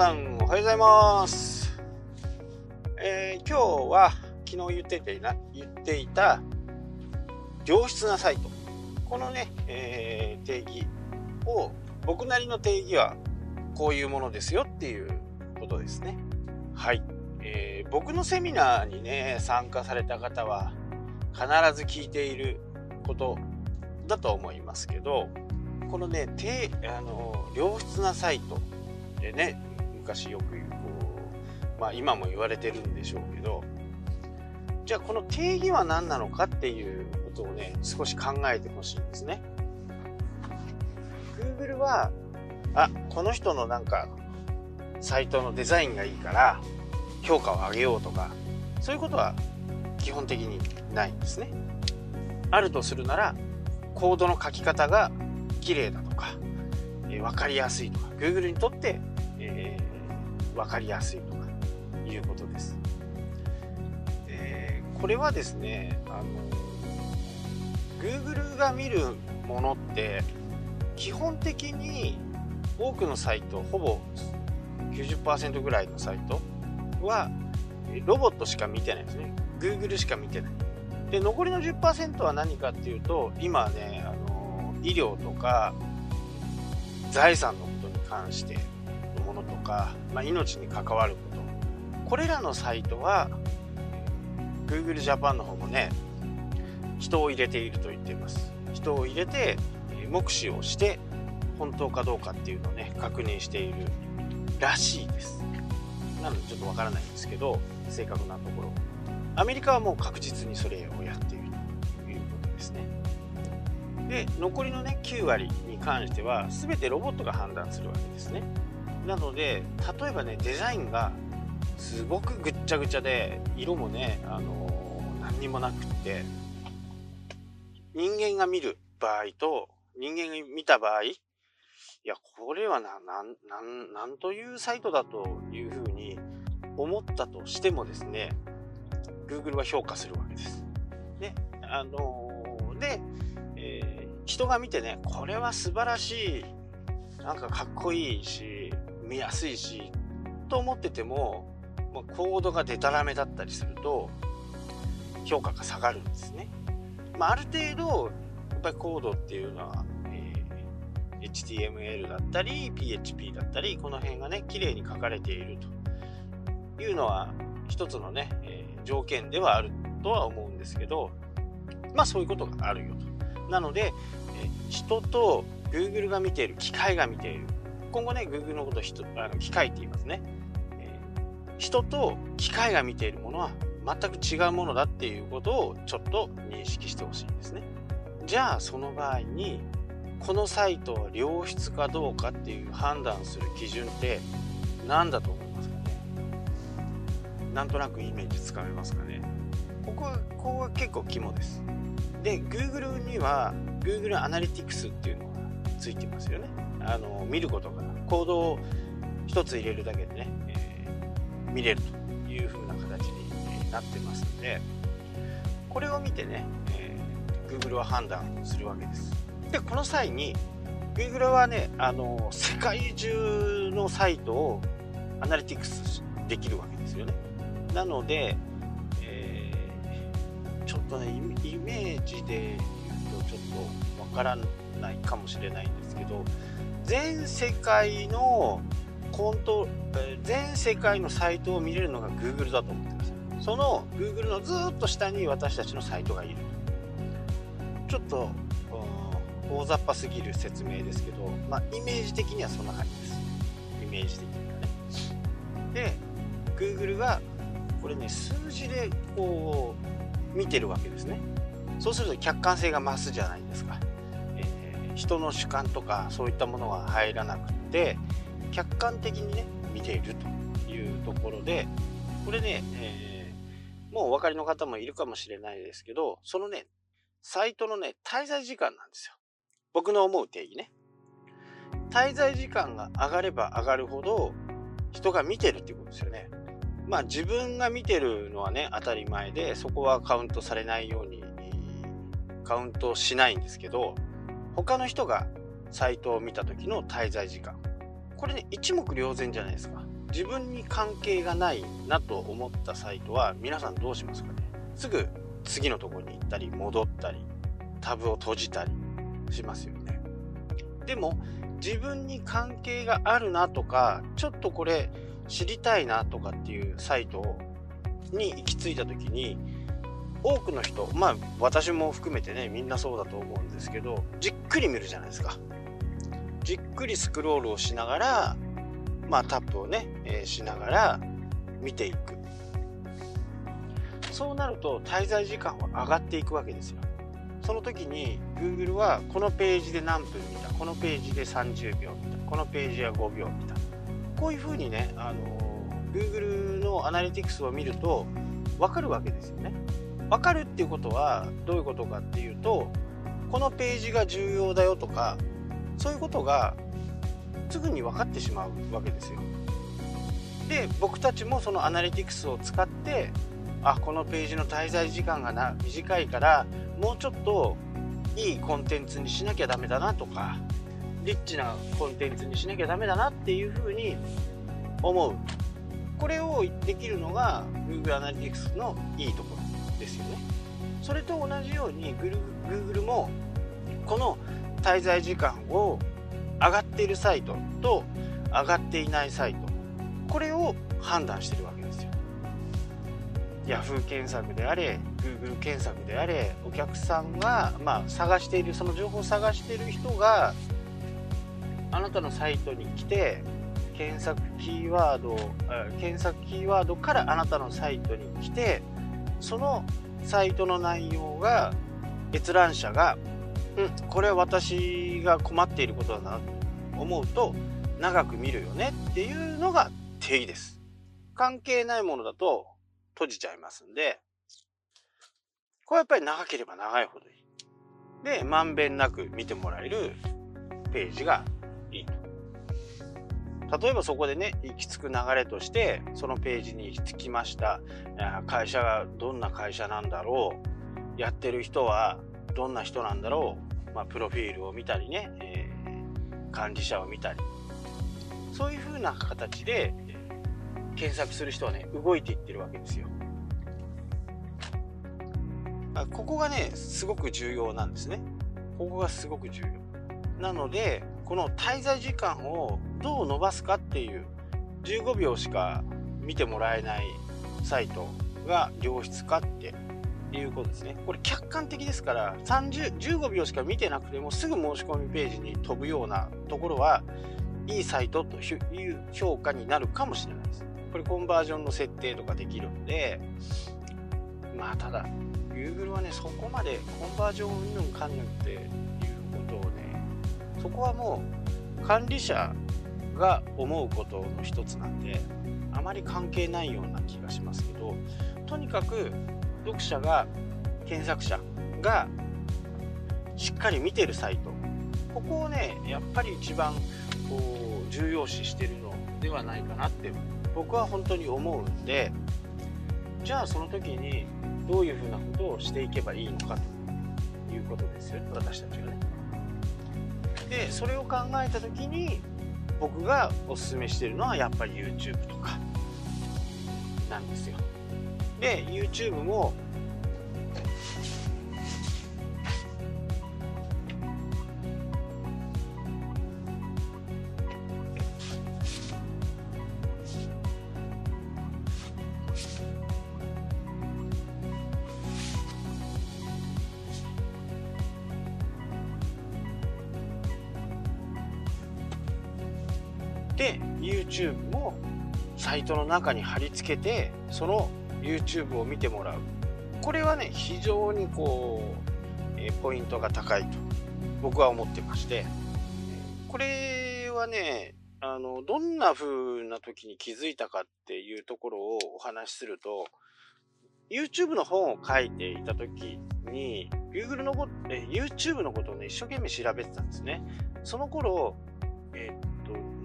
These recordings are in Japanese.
さんおはようございます、えー今日は昨日言っててな言っていた良質なサイト。このね、えー定義を僕なりの定義はこういうものですよっていうことですね。はい、えー僕のセミナーにね参加された方は必ず聞いていることだと思いますけどこのね低あの良質なサイトでね昔よく言うこう、まあ、今も言われてるんでしょうけどじゃあこの定義は何なのかっていうことをね少し考えてほしいんですね。Google はあこの人のなんかサイトのデザインがいいから評価を上げようとかそういうことは基本的にないんですね。あるとするならコードの書き方が綺麗だとか、えー分かりやすいとか Google にとって、分かりやすいとかいうことです。えこれはですねあの Google が見るものって基本的に多くのサイトほぼ90%ぐらいのサイトはロボットしか見てないですね Google しか見てないで残りの10%は何かっていうと今ねあの医療とか財産のことに関してか、まあ、命に関わること。これらのサイトは Google Japan の方もね人を入れていると言っています。人を入れて目視をして本当かどうかっていうのをね確認しているらしいです。なのでちょっとわからないんですけど正確なところ。アメリカはもう確実にそれをやっているということですね。で残りのね9割に関しては全てロボットが判断するわけですね。なので例えばねデザインがすごくぐっちゃぐちゃで色もね、あのー何にもなくって人間が見る場合と人間が見た場合いやこれはなななんというサイトだというふうに思ったとしてもですね Google は評価するわけです。ねあのーで、えー人が見てねこれは素晴らしいなんかかっこいいし見やすいしと思ってても、まあ、コードがデタラメだったりすると評価が下がるんですね。まあ、ある程度やっぱりコードっていうのは、えー HTML だったり PHP だったりこの辺がね綺麗に書かれているというのは一つのね、えー条件ではあるとは思うんですけどまあそういうことがあるよと。なので、えー人と Google が見ている機械が見ている今後ね Google のことを人あの機械って言いますね、えー人と機械が見ているものは全く違うものだっていうことをちょっと認識してほしいんですね。じゃあその場合にこのサイトは良質かどうかっていう判断する基準って何だと思いますかね？なんとなくイメージつかめますかね？ここはここが結構肝です。で Google には Google アナリティクスっていうのがついてますよねあの見ることがコードを一つ入れるだけでね、えー見れるという風な形になってますのでこれを見てね、えー Google は判断するわけです。でこの際に Google はねあの世界中のサイトをアナリティクスできるわけですよね。なので、えちょっとねイメージで言うとちょっとわからないかもしれないんですけど全世界のコント全世界のサイトを見れるのが Google だと思ってくださいその Google のずっと下に私たちのサイトがいる。ちょっと大雑把すぎる説明ですけど、まあ、イメージ的にはそんな感じです。イメージ的にはね。で Google がこれね数字でこう見てるわけですね。そうすると客観性が増すじゃないですか、人の主観とかそういったものは入らなくって客観的にね見ているというところでこれね、えーもうお分かりの方もいるかもしれないですけどそのねサイトのね滞在時間なんですよ。僕の思う定義ね。滞在時間が上がれば上がるほど人が見てるっていうことですよね。まあ自分が見てるのはね当たり前でそこはカウントされないようにカウントしないんですけど他の人がサイトを見た時の滞在時間。これね一目瞭然じゃないですか。自分に関係がないなと思ったサイトは皆さんどうしますかね。すぐ次のところに行ったり戻ったりタブを閉じたりしますよね。でも自分に関係があるなとかちょっとこれ知りたいなとかっていうサイトに行き着いた時に多くの人まあ私も含めてねみんなそうだと思うんですけどじっくり見るじゃないですか。じっくりスクロールをしながらまあタップをね、えー、しながら見ていく。そうなると滞在時間は上がっていくわけですよ。その時に Google はこのページで何分見たこのページで30秒見たこのページは5秒見た。こういうふうにねあの Google のアナリティクスを見ると分かるわけですよね。分かるっていうことはどういうことかっていうとこのページが重要だよとかそういうことがすぐに分かってしまうわけですよ。で僕たちもそのアナリティクスを使ってあこのページの滞在時間がな短いからもうちょっといいコンテンツにしなきゃダメだなとかリッチなコンテンツにしなきゃダメだなっていうふうに思うこれをできるのが Google アナリティクスのいいところですよね。それと同じように Google もこの滞在時間を上がっているサイトと上がっていないサイトこれを判断してるわけですよ。Yahoo 検索であれ Google 検索であれお客さんが、まあ、探しているその情報を探している人があなたのサイトに来て検索キーワード検索キーワードからあなたのサイトに来てそのサイトの内容が閲覧者が、うん、これは私が困っていることだなと思うと長く見るよねっていうのが定義です。関係ないものだと閉じちゃいますんで、これやっぱり長ければ長いほどいい。で、まんべんなく見てもらえるページがいいと。例えばそこでね行き着く流れとしてそのページに行き着きました会社がどんな会社なんだろうやってる人はどんな人なんだろう、まあ、プロフィールを見たりね、えー、管理者を見たりそういう風な形で検索する人はね動いていってるわけですよ。ここがねすごく重要なんですね。ここがすごく重要。なのでこの滞在時間をどう伸ばすかっていう15秒しか見てもらえないサイトが良質かっていうことですね。これ客観的ですから30 15秒しか見てなくてもすぐ申し込みページに飛ぶようなところはいいサイトという評価になるかもしれないです。これコンバージョンの設定とかできるんでまあただ Google はねそこまでコンバージョンうんぬんかんぬんっていうことをねそこはもう管理者が思うことの一つなんであまり関係ないような気がしますけどとにかく読者が検索者がしっかり見てるサイトここをねやっぱり一番こう重要視してるのではないかなって僕は本当に思うんでじゃあその時にどういうふうなことをしていけばいいのかということですよね私たちがね。でそれを考えた時に僕がおすすめしてるのはやっぱり YouTube とかなんですよ。で YouTube もで YouTube もサイトの中に貼り付けてその YouTube を見てもらう。これはね非常にこう、えポイントが高いと僕は思ってまして。これはねあのどんな風な時に気づいたかっていうところをお話しすると YouTube の本を書いていた時に Google のこと YouTube のことをね一生懸命調べてたんですね。その頃えー、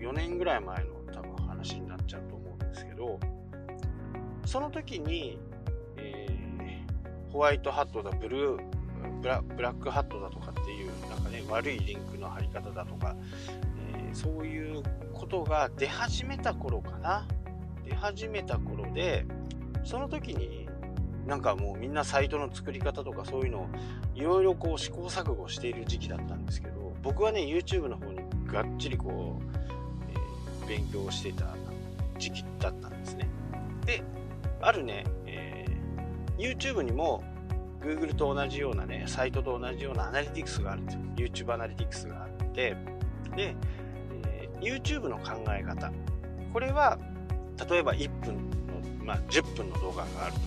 4年ぐらい前の多分話になっちゃうと思うんですけどその時に、えー、ホワイトハットだブルーブラックハットだとかっていうなんかね悪いリンクの貼り方だとか、えー、そういうことが出始めた頃かな。出始めた頃でその時になんかもうみんなサイトの作り方とかそういうのをいろいろこう試行錯誤している時期だったんですけど僕はね YouTube の方にがっちりこう、勉強をしていた時期だったんですね。であるね、えー、YouTube にも Google と同じようなねサイトと同じようなアナリティクスがあるんですよ。YouTube アナリティクスがあってで、えー、YouTube の考え方。これは例えば1分の、まあ、10分の動画があると。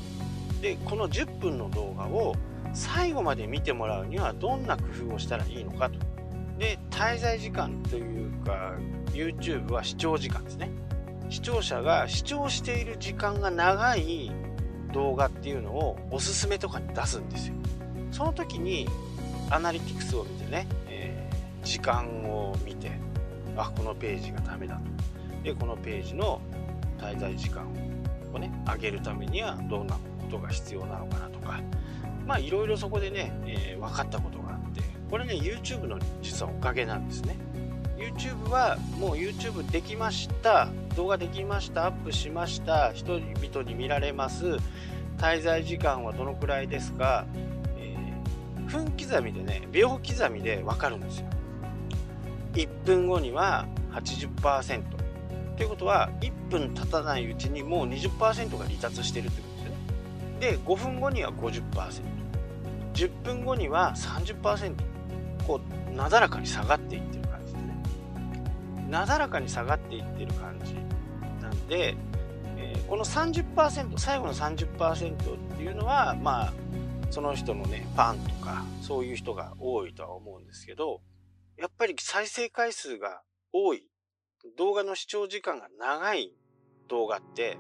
でこの10分の動画を最後まで見てもらうにはどんな工夫をしたらいいのかと。で滞在時間というか YouTube は視聴時間ですね。視聴者が視聴している時間が長い動画っていうのをおすすめとかに出すんですよ。その時にアナリティクスを見てね、えー、時間を見てあこのページがダメだと。でこのページの滞在時間をね上げるためにはどんなことが必要なのかなとか。まあいろいろそこでね、えー、分かったことがあって。これね YouTube の実はおかげなんですね。YouTube はもう YouTube できました動画できましたアップしました人々に見られます。滞在時間はどのくらいですか、えー、分刻みでね秒刻みで分かるんですよ。1分後には80%ということは1分経たないうちにもう20%が離脱してるってことですよね。で5分後には 50%10 分後には30%こうなだらかに下がっていってる。なだらかに下がっていってる感じなんで、えー、この30%最後の30%っていうのはまあその人のねファンとかそういう人が多いとは思うんですけどやっぱり再生回数が多い動画の視聴時間が長い動画って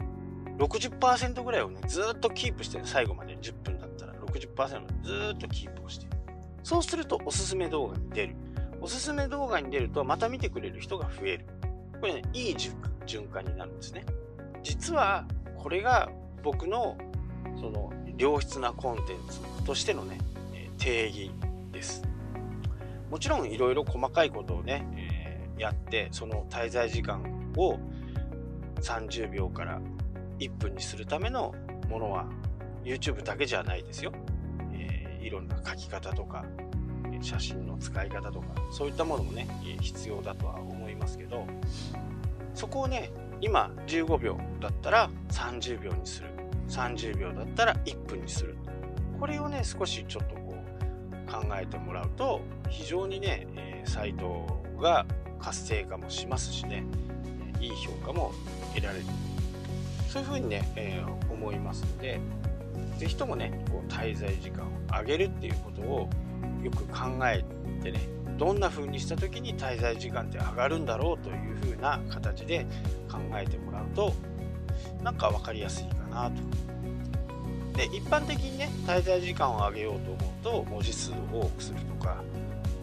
60%ぐらいをね、ずっとキープして。最後まで10分だったら60%ずっとキープをして。そうするとおすすめ動画に出る。おすすめ動画に出るとまた見てくれる人が増える。これね、いい循環になるんですね。実はこれが僕のその良質なコンテンツとしてのね、定義です。もちろんいろいろ細かいことをね、えー、やってその滞在時間を30秒から1分にするためのものは YouTube だけじゃないですよ。えー、いろんな書き方とか、写真の使い方とか、そういったものもね、必要だとは思いますけど、そこをね、今15秒だったら30秒にする。30秒だったら1分にする。これをね、少しちょっとこう考えてもらうと、非常にね、サイトが活性化もしますしね、いい評価も得られるそういうふうにね、えー、思いますので、是非ともね、こう滞在時間を上げるっていうことをよく考えてね、どんな風にした時に滞在時間って上がるんだろうという風な形で考えてもらうと、なんか分かりやすいかなと。で、一般的にね、滞在時間を上げようと思うと、文字数を多くするとか、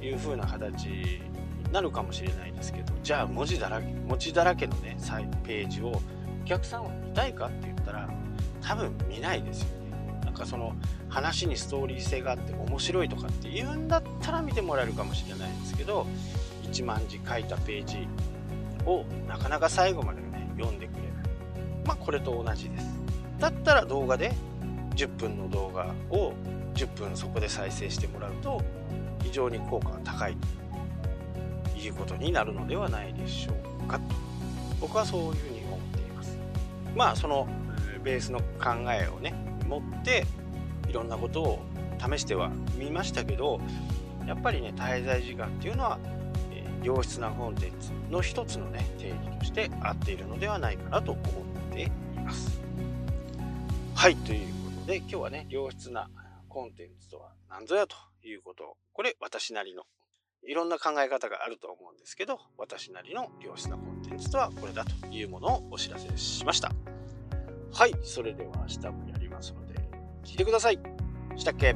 いう風な形になるかもしれないですけど、じゃあ文字だらけ、文字だらけのね、ページをお客さんは見たいかって言ったら多分見ないですよかその話にストーリー性があって面白いとかって言うんだったら見てもらえるかもしれないんですけど1万字書いたページをなかなか最後までね読んでくれない。まあこれと同じです。だったら動画で10分の動画を10分そこで再生してもらうと非常に効果が高いということになるのではないでしょうかと。僕はそういうふうにまあそのベースの考えをね持っていろんなことを試してはみましたけどやっぱりね滞在時間っていうのは、えー、良質なコンテンツの一つのね定義として合っているのではないかなと思っています。はいということで今日はね良質なコンテンツとは何ぞやということこれ私なりのいろんな考え方があると思うんですけど私なりの良質なコンテンツとはこれだというものをお知らせしました。はいそれでは明日もやますので。聞いてください。したっけ？